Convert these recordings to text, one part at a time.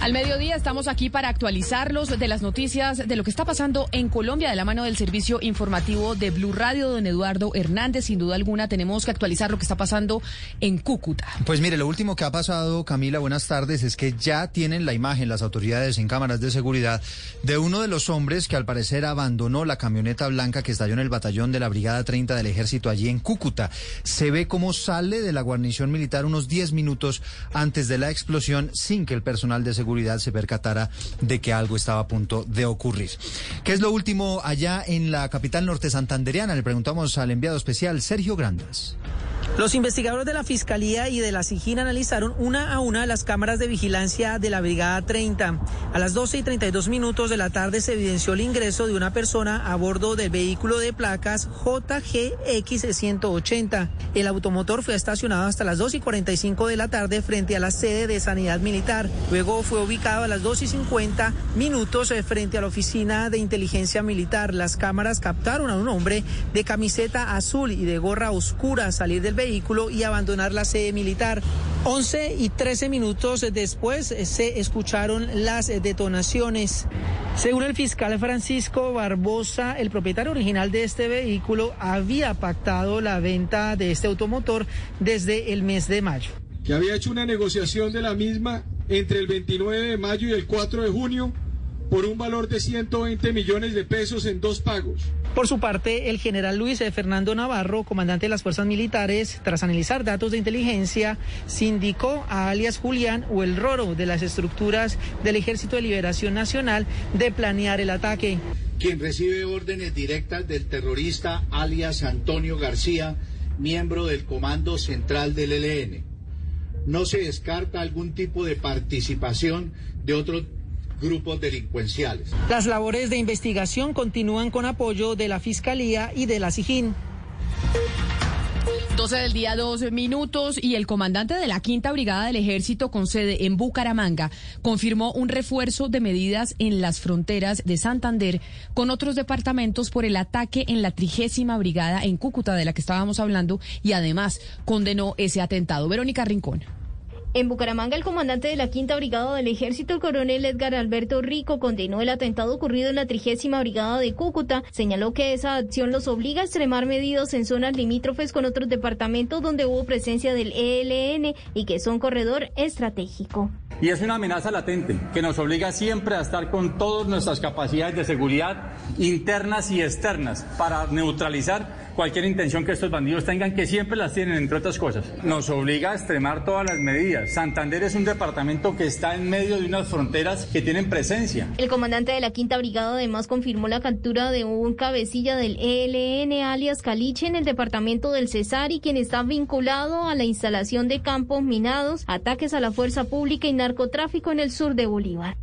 Al mediodía estamos aquí para actualizarlos de las noticias de lo que está pasando en Colombia de la mano del servicio informativo de Blue Radio, don Eduardo Hernández. Sin duda alguna tenemos que actualizar lo que está pasando en Cúcuta. Pues mire, lo último que ha pasado, Camila, buenas tardes, es que ya tienen la imagen las autoridades en cámaras de seguridad de uno de los hombres que al parecer abandonó la camioneta blanca que estalló en el batallón de la Brigada 30 del Ejército allí en Cúcuta. Se ve cómo sale de la guarnición militar unos 10 minutos antes de la explosión sin que el personal de seguridad se percatara de que algo estaba a punto de ocurrir. ¿Qué es lo último allá en la capital norte santandereana? Le preguntamos al enviado especial Sergio Grandas. Los investigadores de la Fiscalía y de la SIGIN analizaron una a una las cámaras de vigilancia de la Brigada 30. A las 12 y 32 minutos de la tarde se evidenció el ingreso de una persona a bordo del vehículo de placas JGX180. El automotor fue estacionado hasta las 2 y 45 de la tarde frente a la sede de Sanidad Militar. Luego fue ubicado a las 2 y 50 minutos eh, frente a la oficina de inteligencia militar. Las cámaras captaron a un hombre de camiseta azul y de gorra oscura salir del vehículo y abandonar la sede militar. 11 y 13 minutos después eh, se escucharon las eh, detonaciones. Según el fiscal Francisco Barbosa, el propietario original de este vehículo había pactado la venta de este automotor desde el mes de mayo. Que había hecho una negociación de la misma entre el 29 de mayo y el 4 de junio por un valor de 120 millones de pesos en dos pagos. Por su parte, el general Luis Fernando Navarro, comandante de las fuerzas militares, tras analizar datos de inteligencia, sindicó a alias Julián o el Roro de las estructuras del Ejército de Liberación Nacional de planear el ataque. Quien recibe órdenes directas del terrorista alias Antonio García, miembro del Comando Central del ELN. No se descarta algún tipo de participación de otro grupos delincuenciales. Las labores de investigación continúan con apoyo de la Fiscalía y de la SIGIN. 12 del día, dos minutos, y el comandante de la Quinta Brigada del Ejército con sede en Bucaramanga confirmó un refuerzo de medidas en las fronteras de Santander con otros departamentos por el ataque en la trigésima brigada en Cúcuta de la que estábamos hablando y además condenó ese atentado. Verónica Rincón. En Bucaramanga, el comandante de la Quinta Brigada del Ejército, el coronel Edgar Alberto Rico, condenó el atentado ocurrido en la trigésima Brigada de Cúcuta. Señaló que esa acción los obliga a extremar medidas en zonas limítrofes con otros departamentos donde hubo presencia del ELN y que son corredor estratégico. Y es una amenaza latente que nos obliga siempre a estar con todas nuestras capacidades de seguridad internas y externas para neutralizar cualquier intención que estos bandidos tengan, que siempre las tienen, entre otras cosas. Nos obliga a extremar todas las medidas. Santander es un departamento que está en medio de unas fronteras que tienen presencia. El comandante de la Quinta Brigada además confirmó la captura de un cabecilla del ELN, alias Caliche, en el departamento del Cesar y quien está vinculado a la instalación de campos minados, ataques a la fuerza pública y narcotráfico en el sur de Bolívar.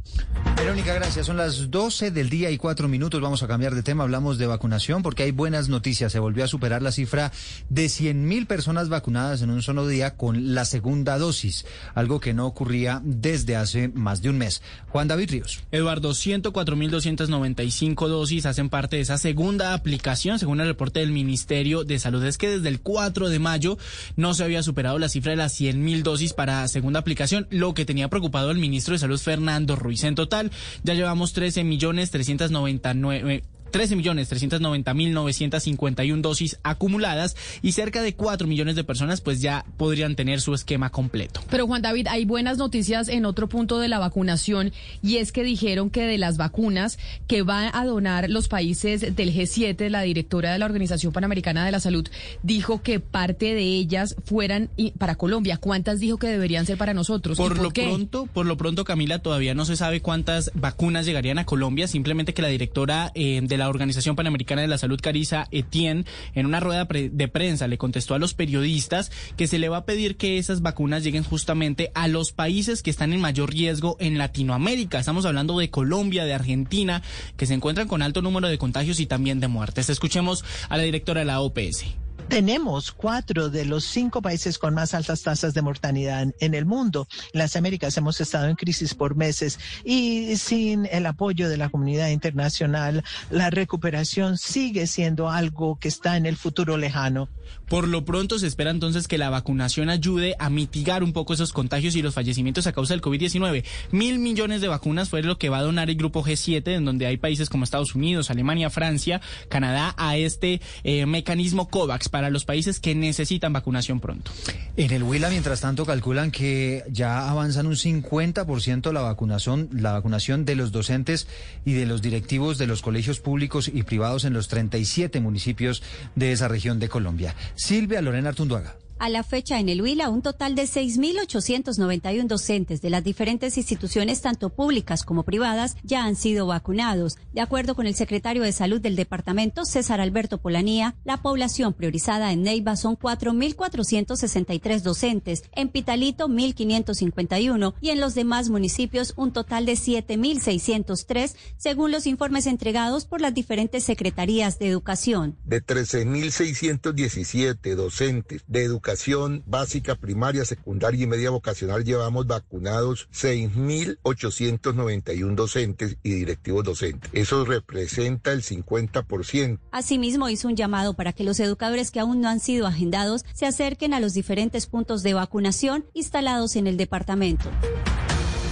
Verónica, gracias. Son las 12 del día y cuatro minutos. Vamos a cambiar de tema. Hablamos de vacunación porque hay buenas noticias. Se volvió a superar la cifra de 100.000 personas vacunadas en un solo día con la segunda dosis, algo que no ocurría desde hace más de un mes. Juan David Ríos. Eduardo, 104.295 dosis hacen parte de esa segunda aplicación, según el reporte del Ministerio de Salud. Es que desde el 4 de mayo no se había superado la cifra de las 100.000 dosis para segunda aplicación, lo que tenía preocupado el ministro de Salud, Fernando Ruiz. En total, ya llevamos 13 millones 399 13 millones 390 mil 951 dosis acumuladas y cerca de 4 millones de personas pues ya podrían tener su esquema completo. Pero Juan David, hay buenas noticias en otro punto de la vacunación y es que dijeron que de las vacunas que van a donar los países del G7, la directora de la Organización Panamericana de la Salud dijo que parte de ellas fueran para Colombia. ¿Cuántas dijo que deberían ser para nosotros? Por, lo pronto, por lo pronto Camila todavía no se sabe cuántas vacunas llegarían a Colombia, simplemente que la directora eh, de la Organización Panamericana de la Salud, Carisa Etienne, en una rueda de prensa le contestó a los periodistas que se le va a pedir que esas vacunas lleguen justamente a los países que están en mayor riesgo en Latinoamérica. Estamos hablando de Colombia, de Argentina, que se encuentran con alto número de contagios y también de muertes. Escuchemos a la directora de la OPS. Tenemos cuatro de los cinco países con más altas tasas de mortalidad en el mundo. Las Américas hemos estado en crisis por meses y sin el apoyo de la comunidad internacional, la recuperación sigue siendo algo que está en el futuro lejano. Por lo pronto se espera entonces que la vacunación ayude a mitigar un poco esos contagios y los fallecimientos a causa del COVID-19. Mil millones de vacunas fue lo que va a donar el grupo G7, en donde hay países como Estados Unidos, Alemania, Francia, Canadá, a este eh, mecanismo COVAX para los países que necesitan vacunación pronto. En el Huila, mientras tanto, calculan que ya avanzan un 50% la vacunación, la vacunación de los docentes y de los directivos de los colegios públicos y privados en los 37 municipios de esa región de Colombia. Silvia Lorena Artunduaga. A la fecha en el Huila, un total de 6.891 docentes de las diferentes instituciones, tanto públicas como privadas, ya han sido vacunados. De acuerdo con el secretario de Salud del departamento, César Alberto Polanía, la población priorizada en Neiva son 4.463 docentes, en Pitalito 1.551 y en los demás municipios un total de 7.603, según los informes entregados por las diferentes secretarías de educación. De 13.617 docentes de educación, educación básica, primaria, secundaria y media vocacional llevamos vacunados 6.891 docentes y directivos docentes. Eso representa el 50%. Asimismo, hizo un llamado para que los educadores que aún no han sido agendados se acerquen a los diferentes puntos de vacunación instalados en el departamento.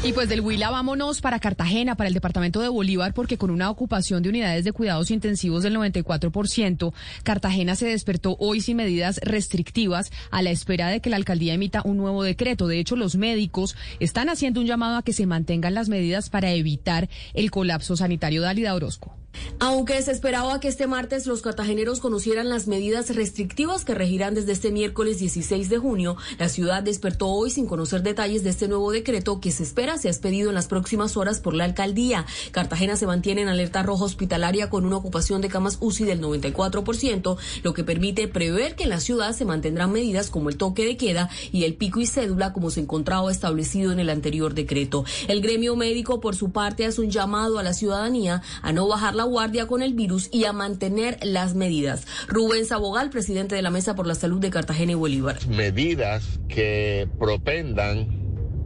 Y pues del Huila vámonos para Cartagena, para el departamento de Bolívar, porque con una ocupación de unidades de cuidados intensivos del 94%, Cartagena se despertó hoy sin medidas restrictivas a la espera de que la alcaldía emita un nuevo decreto. De hecho, los médicos están haciendo un llamado a que se mantengan las medidas para evitar el colapso sanitario. Dalida Orozco. Aunque se esperaba que este martes los cartageneros conocieran las medidas restrictivas que regirán desde este miércoles 16 de junio, la ciudad despertó hoy sin conocer detalles de este nuevo decreto que se espera se ha expedido en las próximas horas por la alcaldía. Cartagena se mantiene en alerta roja hospitalaria con una ocupación de camas UCI del 94%, lo que permite prever que en la ciudad se mantendrán medidas como el toque de queda y el pico y cédula como se encontraba establecido en el anterior decreto. El gremio médico, por su parte, hace un llamado a la ciudadanía a no bajar la guardia con el virus y a mantener las medidas. Rubén Sabogal, presidente de la Mesa por la Salud de Cartagena y Bolívar. Medidas que propendan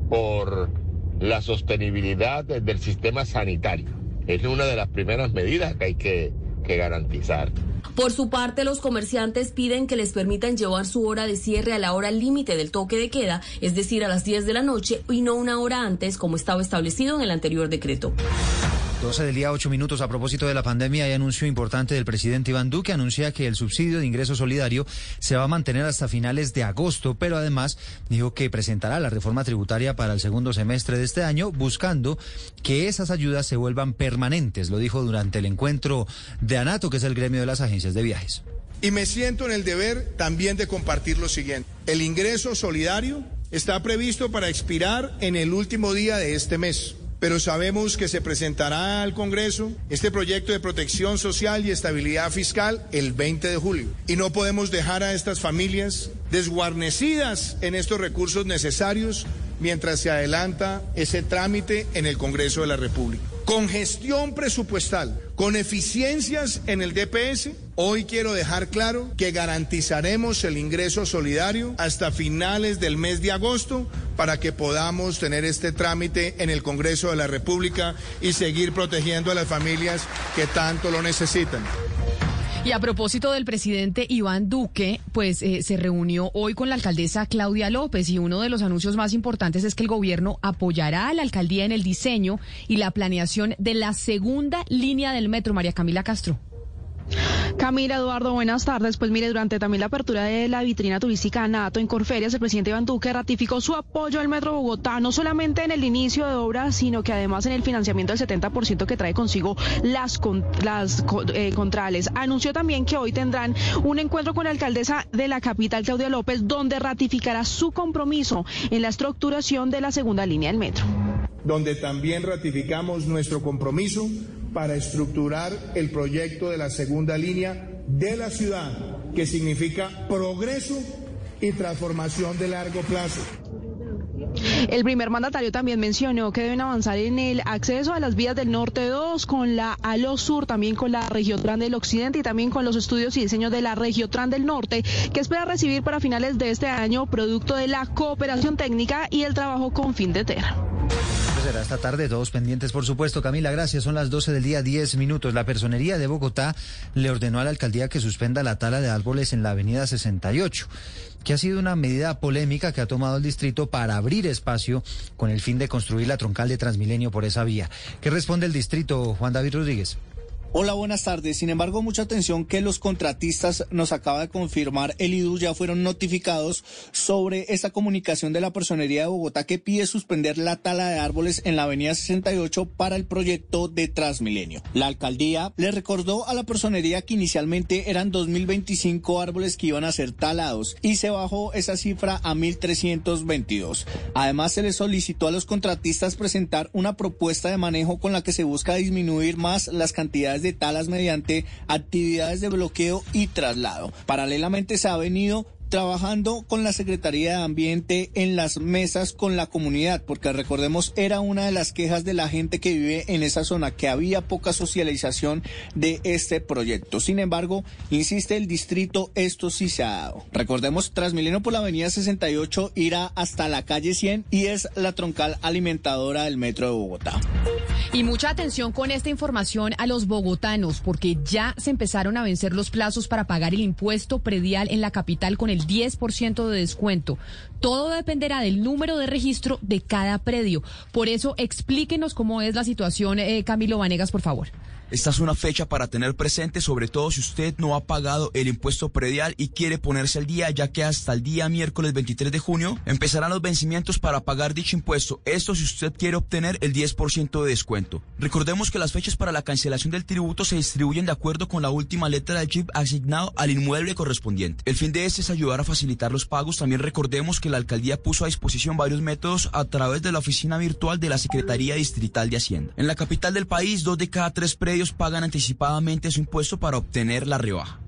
por la sostenibilidad del sistema sanitario. Es una de las primeras medidas que hay que, que garantizar. Por su parte, los comerciantes piden que les permitan llevar su hora de cierre a la hora límite del toque de queda, es decir, a las 10 de la noche y no una hora antes como estaba establecido en el anterior decreto. 12 del día, 8 minutos. A propósito de la pandemia, hay anuncio importante del presidente Iván Duque. Anuncia que el subsidio de ingreso solidario se va a mantener hasta finales de agosto, pero además dijo que presentará la reforma tributaria para el segundo semestre de este año, buscando que esas ayudas se vuelvan permanentes. Lo dijo durante el encuentro de ANATO, que es el gremio de las agencias de viajes. Y me siento en el deber también de compartir lo siguiente. El ingreso solidario está previsto para expirar en el último día de este mes pero sabemos que se presentará al Congreso este proyecto de protección social y estabilidad fiscal el 20 de julio. Y no podemos dejar a estas familias desguarnecidas en estos recursos necesarios mientras se adelanta ese trámite en el Congreso de la República. Con gestión presupuestal, con eficiencias en el DPS, hoy quiero dejar claro que garantizaremos el ingreso solidario hasta finales del mes de agosto para que podamos tener este trámite en el Congreso de la República y seguir protegiendo a las familias que tanto lo necesitan. Y a propósito del presidente Iván Duque, pues eh, se reunió hoy con la alcaldesa Claudia López y uno de los anuncios más importantes es que el gobierno apoyará a la alcaldía en el diseño y la planeación de la segunda línea del metro. María Camila Castro. Camila Eduardo, buenas tardes. Pues mire, durante también la apertura de la vitrina turística NATO en Corferias, el presidente Iván Duque ratificó su apoyo al Metro Bogotá, no solamente en el inicio de obras, sino que además en el financiamiento del 70% que trae consigo las, las eh, contrales. Anunció también que hoy tendrán un encuentro con la alcaldesa de la capital, Claudia López, donde ratificará su compromiso en la estructuración de la segunda línea del metro. Donde también ratificamos nuestro compromiso para estructurar el proyecto de la segunda línea de la ciudad, que significa progreso y transformación de largo plazo. El primer mandatario también mencionó que deben avanzar en el acceso a las vías del norte 2 con la ALO Sur, también con la Regiotran del Occidente y también con los estudios y diseños de la Regiotran del Norte, que espera recibir para finales de este año producto de la cooperación técnica y el trabajo con fin de. Esta tarde, todos pendientes, por supuesto. Camila, gracias. Son las 12 del día, 10 minutos. La Personería de Bogotá le ordenó a la alcaldía que suspenda la tala de árboles en la avenida 68 que ha sido una medida polémica que ha tomado el distrito para abrir espacio con el fin de construir la troncal de Transmilenio por esa vía. ¿Qué responde el distrito, Juan David Rodríguez? Hola, buenas tardes. Sin embargo, mucha atención que los contratistas nos acaba de confirmar, el IDU ya fueron notificados sobre esta comunicación de la Personería de Bogotá que pide suspender la tala de árboles en la avenida 68 para el proyecto de Transmilenio. La alcaldía le recordó a la Personería que inicialmente eran 2.025 árboles que iban a ser talados y se bajó esa cifra a 1.322. Además, se le solicitó a los contratistas presentar una propuesta de manejo con la que se busca disminuir más las cantidades de talas mediante actividades de bloqueo y traslado. Paralelamente se ha venido trabajando con la Secretaría de Ambiente en las mesas con la comunidad, porque recordemos era una de las quejas de la gente que vive en esa zona, que había poca socialización de este proyecto. Sin embargo, insiste el distrito, esto sí se ha dado. Recordemos, Transmilenio por la avenida 68 irá hasta la calle 100 y es la troncal alimentadora del metro de Bogotá. Y mucha atención con esta información a los bogotanos, porque ya se empezaron a vencer los plazos para pagar el impuesto predial en la capital con el 10% de descuento. Todo dependerá del número de registro de cada predio. Por eso, explíquenos cómo es la situación, eh, Camilo Vanegas, por favor. Esta es una fecha para tener presente, sobre todo si usted no ha pagado el impuesto predial y quiere ponerse al día, ya que hasta el día miércoles 23 de junio empezarán los vencimientos para pagar dicho impuesto. Esto si usted quiere obtener el 10% de descuento. Recordemos que las fechas para la cancelación del tributo se distribuyen de acuerdo con la última letra del chip asignado al inmueble correspondiente. El fin de este es ayudar a facilitar los pagos. También recordemos que la alcaldía puso a disposición varios métodos a través de la oficina virtual de la Secretaría Distrital de Hacienda. En la capital del país, dos de cada tres predios pagan anticipadamente su impuesto para obtener la rebaja.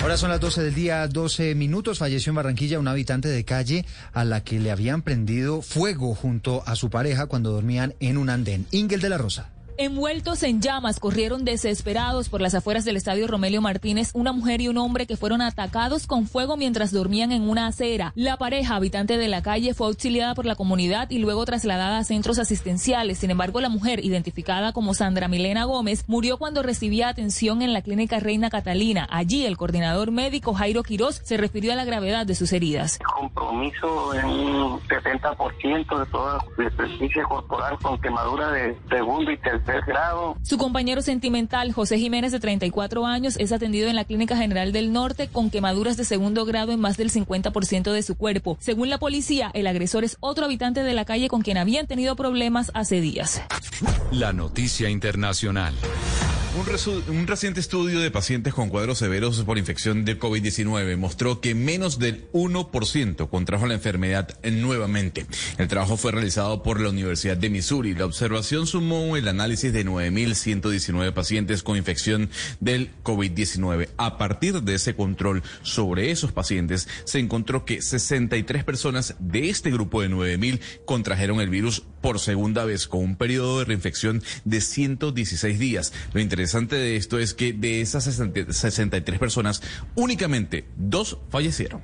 Ahora son las 12 del día, 12 minutos. Falleció en Barranquilla un habitante de calle a la que le habían prendido fuego junto a su pareja cuando dormían en un andén. Ingel de la Rosa. Envueltos en llamas, corrieron desesperados por las afueras del estadio Romelio Martínez una mujer y un hombre que fueron atacados con fuego mientras dormían en una acera. La pareja, habitante de la calle, fue auxiliada por la comunidad y luego trasladada a centros asistenciales. Sin embargo, la mujer, identificada como Sandra Milena Gómez, murió cuando recibía atención en la clínica Reina Catalina. Allí, el coordinador médico Jairo Quirós se refirió a la gravedad de sus heridas. Compromiso en un 70% de toda superficie corporal con quemadura de segundo y tercer su compañero sentimental, José Jiménez, de 34 años, es atendido en la Clínica General del Norte con quemaduras de segundo grado en más del 50% de su cuerpo. Según la policía, el agresor es otro habitante de la calle con quien habían tenido problemas hace días. La noticia internacional. Un, reciente estudio de pacientes con cuadros severos por infección de COVID-19 mostró que menos del 1% contrajo la enfermedad nuevamente. El trabajo fue realizado por la Universidad de Missouri. La observación sumó el análisis de 9.119 pacientes con infección del COVID-19. A partir de ese control sobre esos pacientes, se encontró que 63 personas de este grupo de 9.000 contrajeron el virus por segunda vez con un periodo de reinfección de 116 días. Lo interesante de esto es que de esas 63 personas, únicamente dos fallecieron.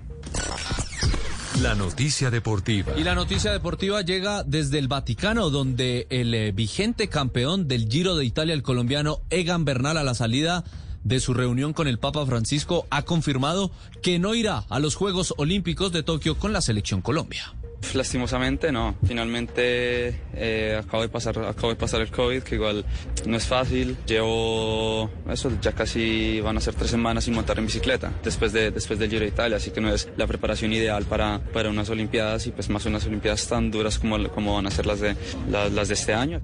La noticia deportiva. Y la noticia deportiva llega desde el Vaticano, donde el eh, vigente campeón del Giro de Italia, el colombiano Egan Bernal, a la salida de su reunión con el Papa Francisco, ha confirmado que no irá a los Juegos Olímpicos de Tokio con la selección Colombia. Lastimosamente no, finalmente eh, acabo, de pasar, acabo de pasar el COVID, que igual no es fácil. Llevo eso, ya casi van a ser tres semanas sin montar en bicicleta después, de, después del Giro de Italia, así que no es la preparación ideal para, para unas Olimpiadas y pues más unas Olimpiadas tan duras como, como van a ser las de, las de este año.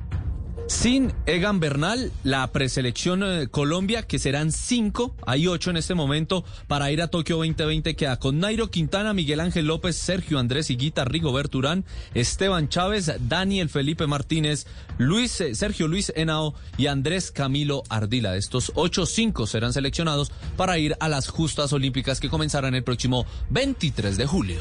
Sin Egan Bernal, la preselección eh, Colombia, que serán cinco, hay ocho en este momento, para ir a Tokio 2020, queda con Nairo Quintana, Miguel Ángel López, Sergio Andrés Higuita, Rigoberto Urán, Esteban Chávez, Daniel Felipe Martínez, Luis, eh, Sergio Luis Henao y Andrés Camilo Ardila. De estos ocho, cinco serán seleccionados para ir a las justas olímpicas que comenzarán el próximo 23 de julio.